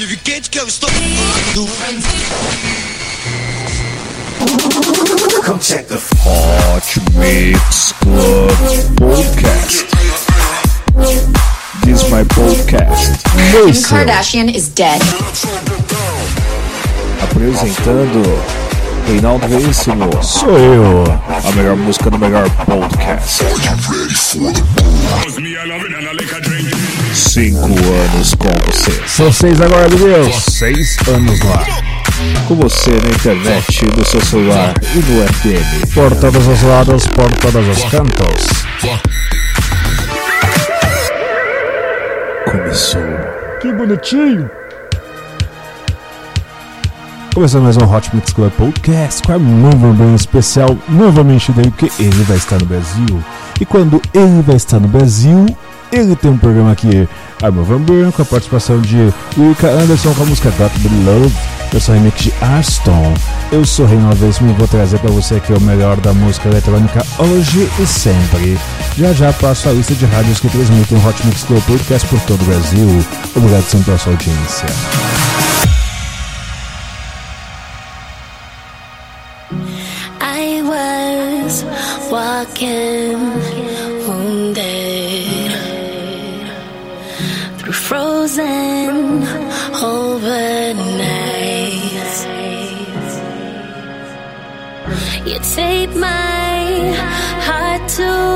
modifiquete que eu estou. Come check the Hot Mix Club Podcast. This is my podcast. Kim. Kardashian is dead. Apresentando Reinaldo Veríssimo. Sou eu. A melhor música do melhor podcast. Cinco anos com você. São seis agora, Deus. Seis anos lá. Com você na internet, no seu celular e no FM. Por todos os lados, por todos os cantos. Começou. Que bonitinho. Começando mais um Hot Mix Club Podcast com a Armando bem especial novamente daí, porque ele vai estar no Brasil. E quando ele vai estar no Brasil, ele tem um programa aqui, Armand Van Buren, com a participação de Wilka Anderson com a música Got to Be Love. Eu remix de Arston. Eu sou Reinaldo Veríssimo e vou trazer para você aqui o melhor da música eletrônica hoje e sempre. Já já passo a lista de rádios que transmitem o Hot Mix Club Podcast por todo o Brasil. Obrigado sempre pela sua audiência. I was walking frozen overnight. You take my heart to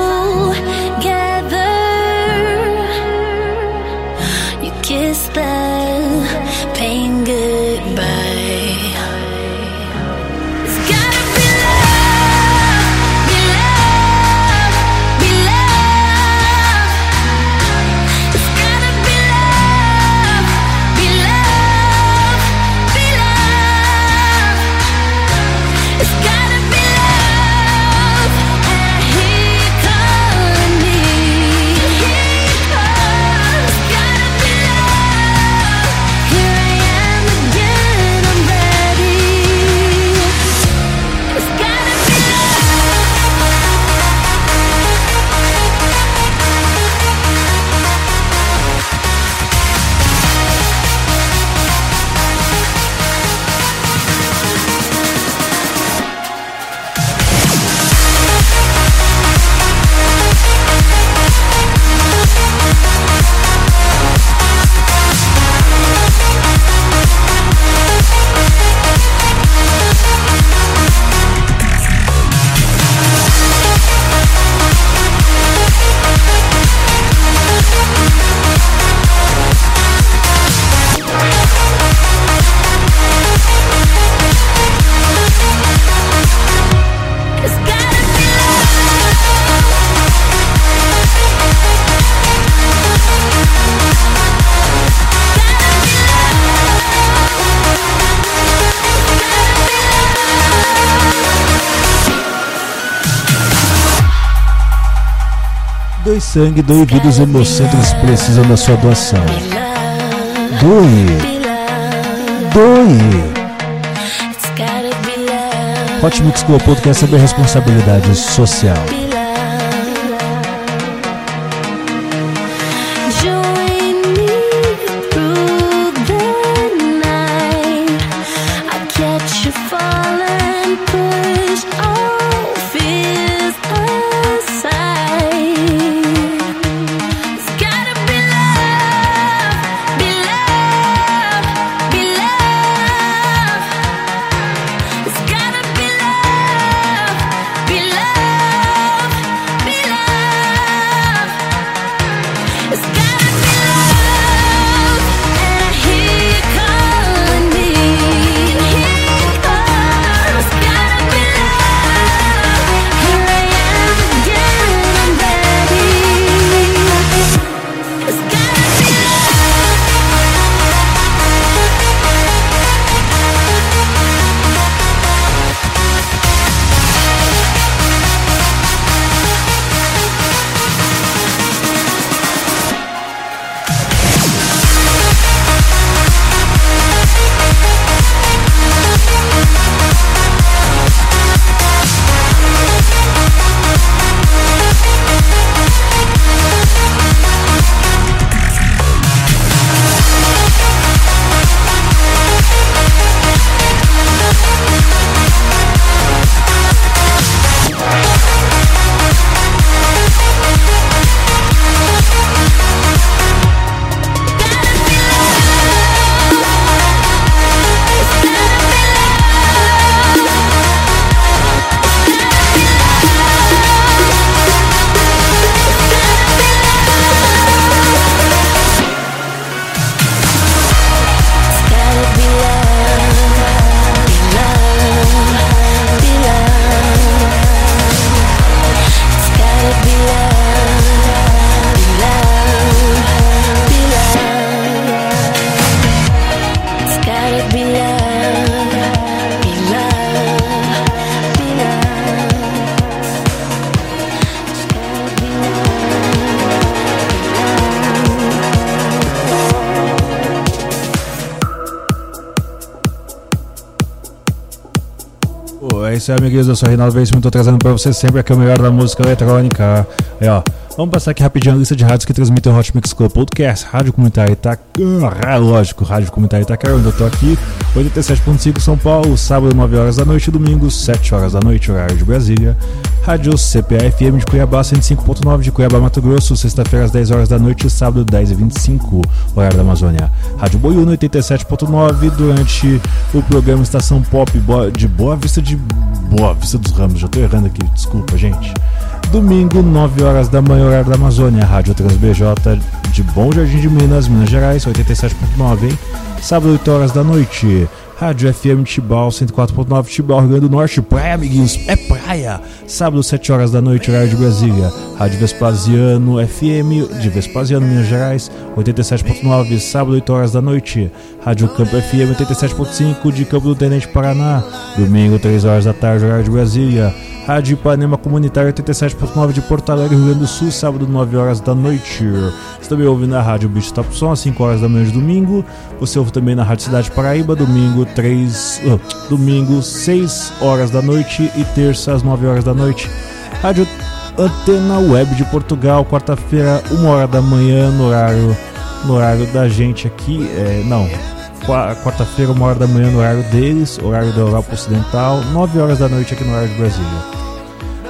Doe sangue, doe vida, os hemocentros precisam da sua doação. Doe, doe. Hot Mix Club é sobre responsabilidade social. É isso aí, amiguinhos. Eu sou o Reinaldo Veríssimo. Tô trazendo pra vocês sempre aqui o melhor da música eletrônica. Aí, ó. Vamos passar aqui rapidinho a lista de rádios que transmitem o Hot Mix Club Podcast. Rádio Comunitária Itaquera, ah, lógico, Rádio Comunitária Itaquera, onde eu tô aqui. 87.5 São Paulo, sábado 9 horas da noite, domingo 7 horas da noite, horário de Brasília. Rádio CPA FM de Cuiabá, 105.9 de Cuiabá, Mato Grosso, sexta-feira às 10 horas da noite, sábado 10 e 25 horário da Amazônia. Rádio Boiúno 87.9 durante o programa Estação Pop de Boa Vista de Boa Vista dos Ramos. Já tô errando aqui, desculpa, gente. Domingo, 9 horas da manhã, horário da Amazônia, Rádio TransBJ de Bom Jardim de Minas, Minas Gerais, 87.9, hein? Sábado, 8 horas da noite, Rádio FM Tibau, 104.9, Tibau, Rio Grande do Norte, praia, amiguinhos, é praia! Sábado, 7 horas da noite, horário de Brasília, Rádio Vespasiano FM de Vespasiano, Minas Gerais, 87.9, sábado, 8 horas da noite, Rádio Campo FM 87.5 de Campo do Tenente, Paraná, domingo, 3 horas da tarde, horário de Brasília, Rádio Ipanema Comunitário 87.9 de Porto Alegre, Rio Grande do Sul, sábado 9 horas da noite. Você também ouve na Rádio Beach Top Som às 5 horas da manhã de domingo. Você ouve também na Rádio Cidade Paraíba, domingo 3, uh, domingo 6 horas da noite e terça às 9 horas da noite. Rádio Antena Web de Portugal, quarta-feira, 1 hora da manhã, no horário, no horário da gente aqui. É, não, quarta-feira, uma hora da manhã no horário deles, horário da Europa Ocidental, 9 horas da noite aqui no horário de Brasília.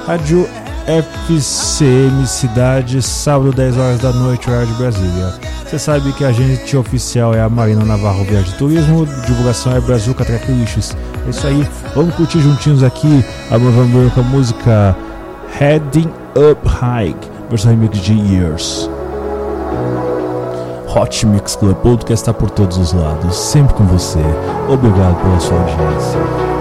Rádio FCM Cidade, sábado 10 horas da noite, horário de Brasília. Você sabe que a agente oficial é a Marina Navarro Viagem de Turismo, divulgação é Brasil Lixos. É isso aí, vamos curtir juntinhos aqui a com a música Heading Up High, versão remix de Years. Hot Mix Club Podcast está por todos os lados, sempre com você. Obrigado pela sua audiência.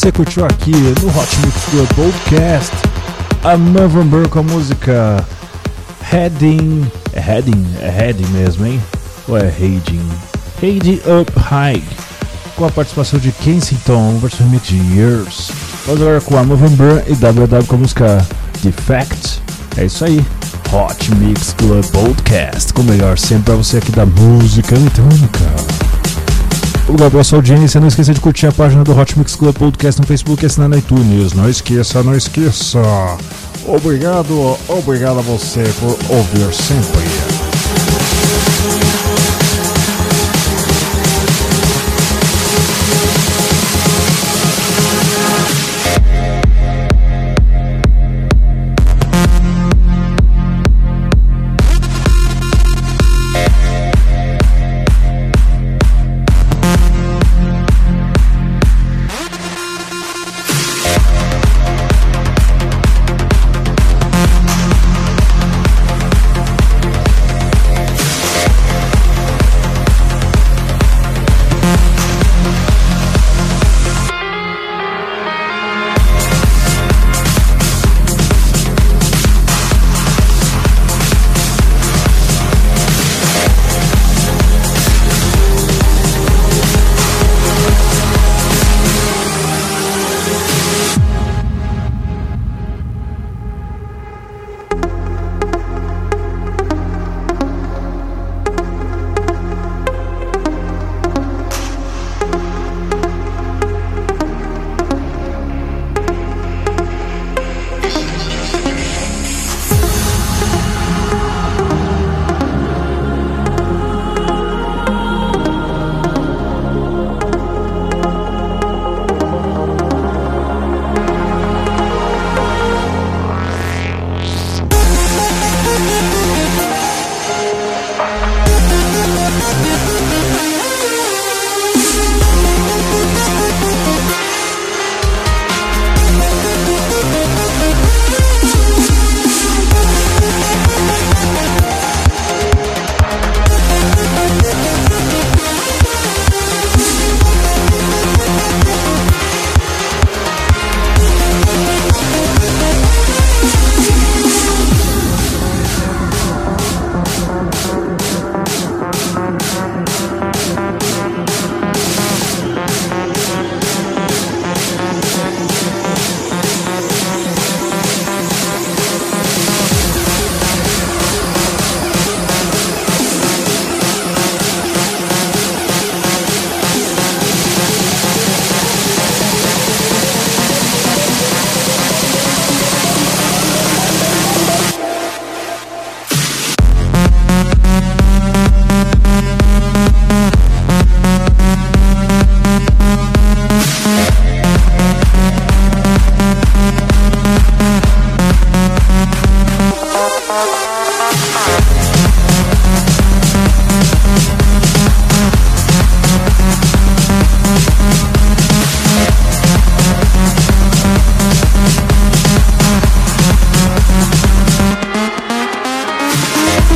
Você curtiu aqui no Hot Mix Club Podcast a November com a música Heading. É Heading? É Heading mesmo, hein? Ou é Heading? Heading Up High com a participação de Kensington versão remix de Years. Vamos agora com a November e WW com a música Defect. É isso aí. Hot Mix Club Podcast, com o melhor sempre pra você aqui da música eletrônica. Pela sua audiência. Não esqueça de curtir a página do Hot Mix Club Podcast no Facebook e assinar no iTunes. Não esqueça, não esqueça. Obrigado, obrigado a você por ouvir sempre.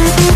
you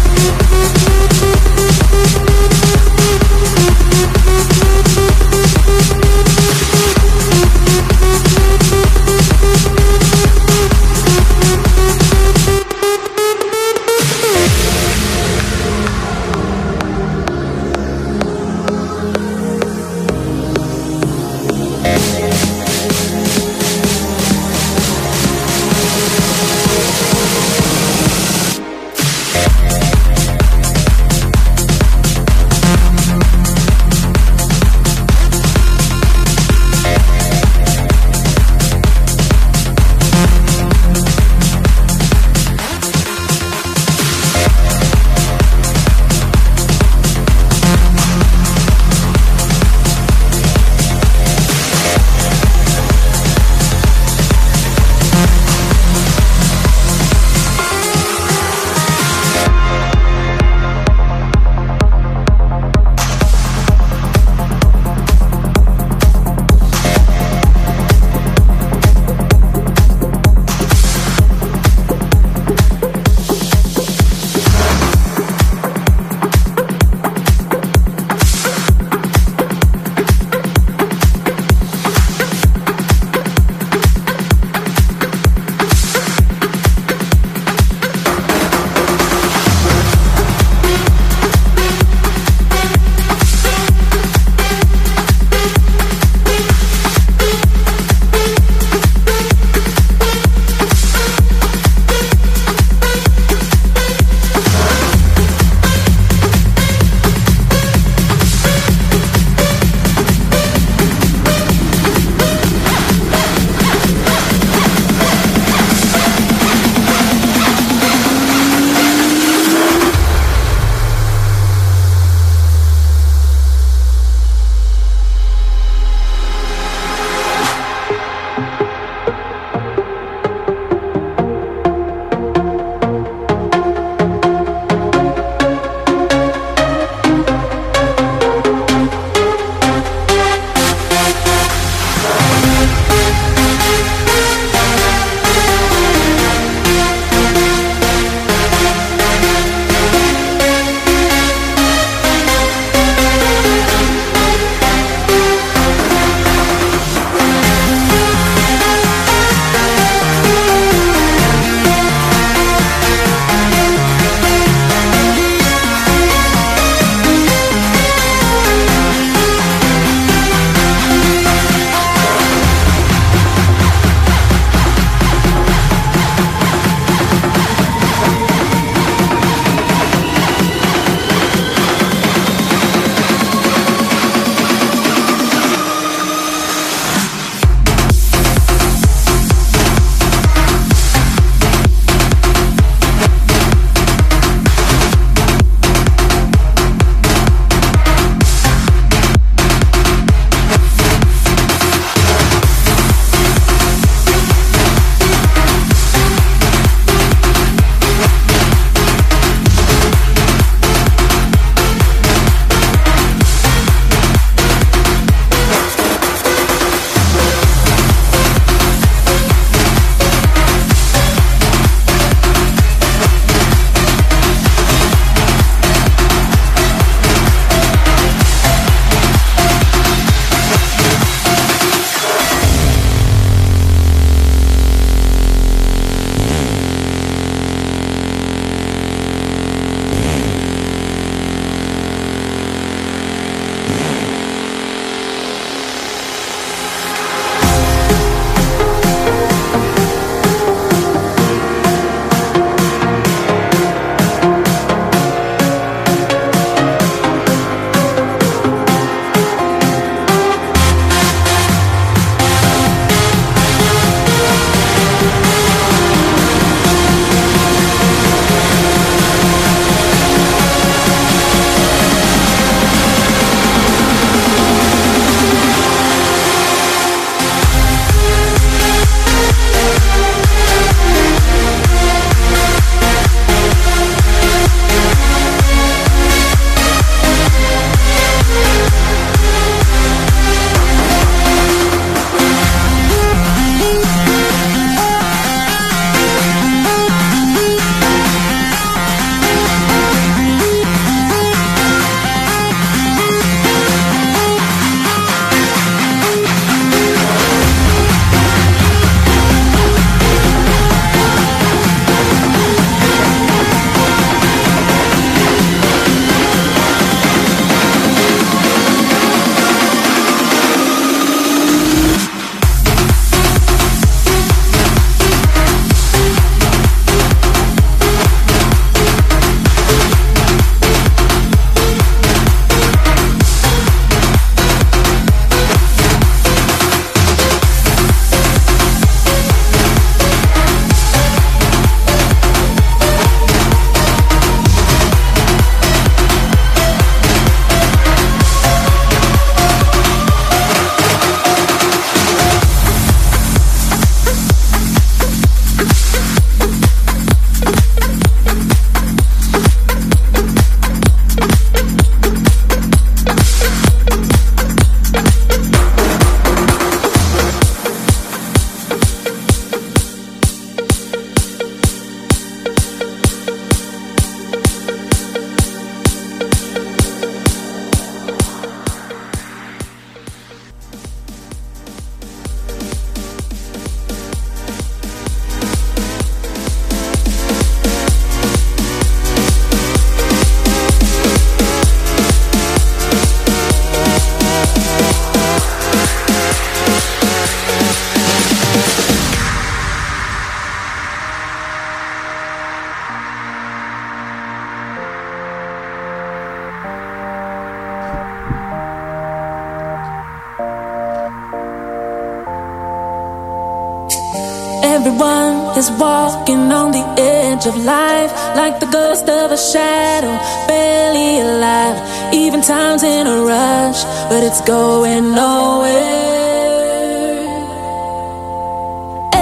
of life, like the ghost of a shadow, barely alive. Even time's in a rush, but it's going nowhere.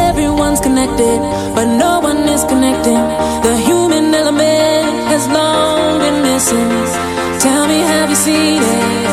Everyone's connected, but no one is connecting. The human element has long been missing. Tell me, have you seen it?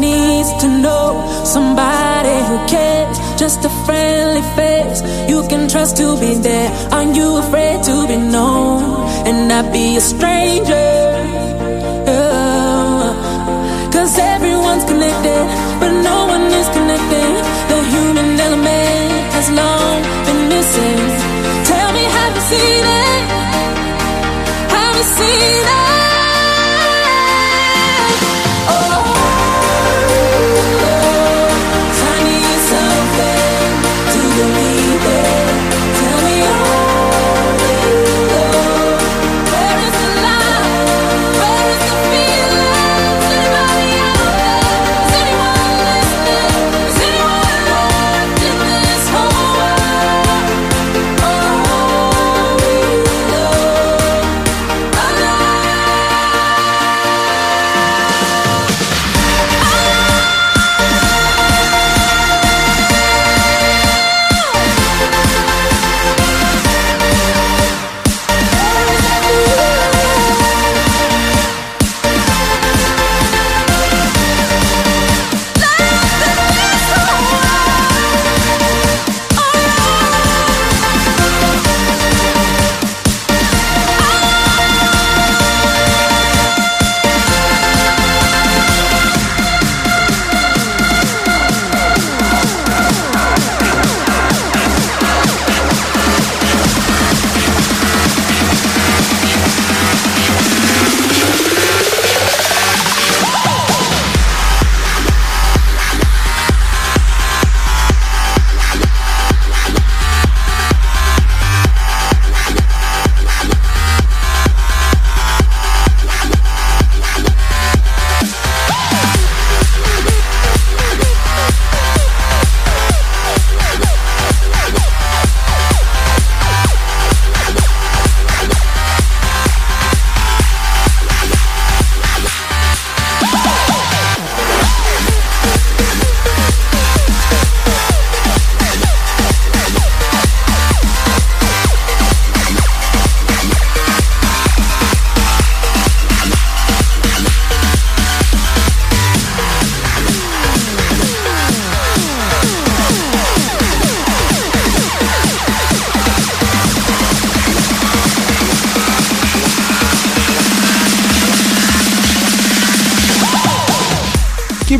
Needs to know somebody who cares. Just a friendly face you can trust to be there. Aren't you afraid to be known and not be a stranger? Yeah. Cause everyone's connected, but no one is connecting. The human element has long been missing. Tell me, have you seen it? Have you seen it?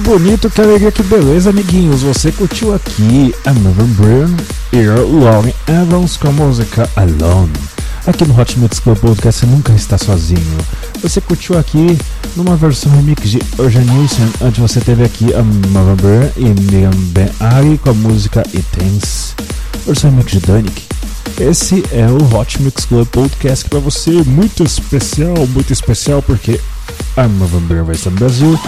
Bonito, que alegria, que beleza, amiguinhos. Você curtiu aqui a Byrne e Lauren Evans com a música Alone. Aqui no Hot Mix Club Podcast você nunca está sozinho. Você curtiu aqui numa versão remix de Urgent Nation, antes você teve aqui a Byrne e Miriam Ben Ari com a música It. Versão remix de Danik. Esse é o Hot Mix Club Podcast para você muito especial, muito especial porque vai estar no Brasil.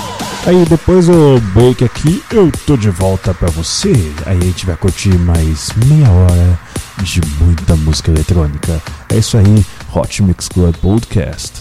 Aí depois do break aqui eu tô de volta pra você. Aí a gente vai curtir mais meia hora de muita música eletrônica. É isso aí, Hot Mix Club Podcast.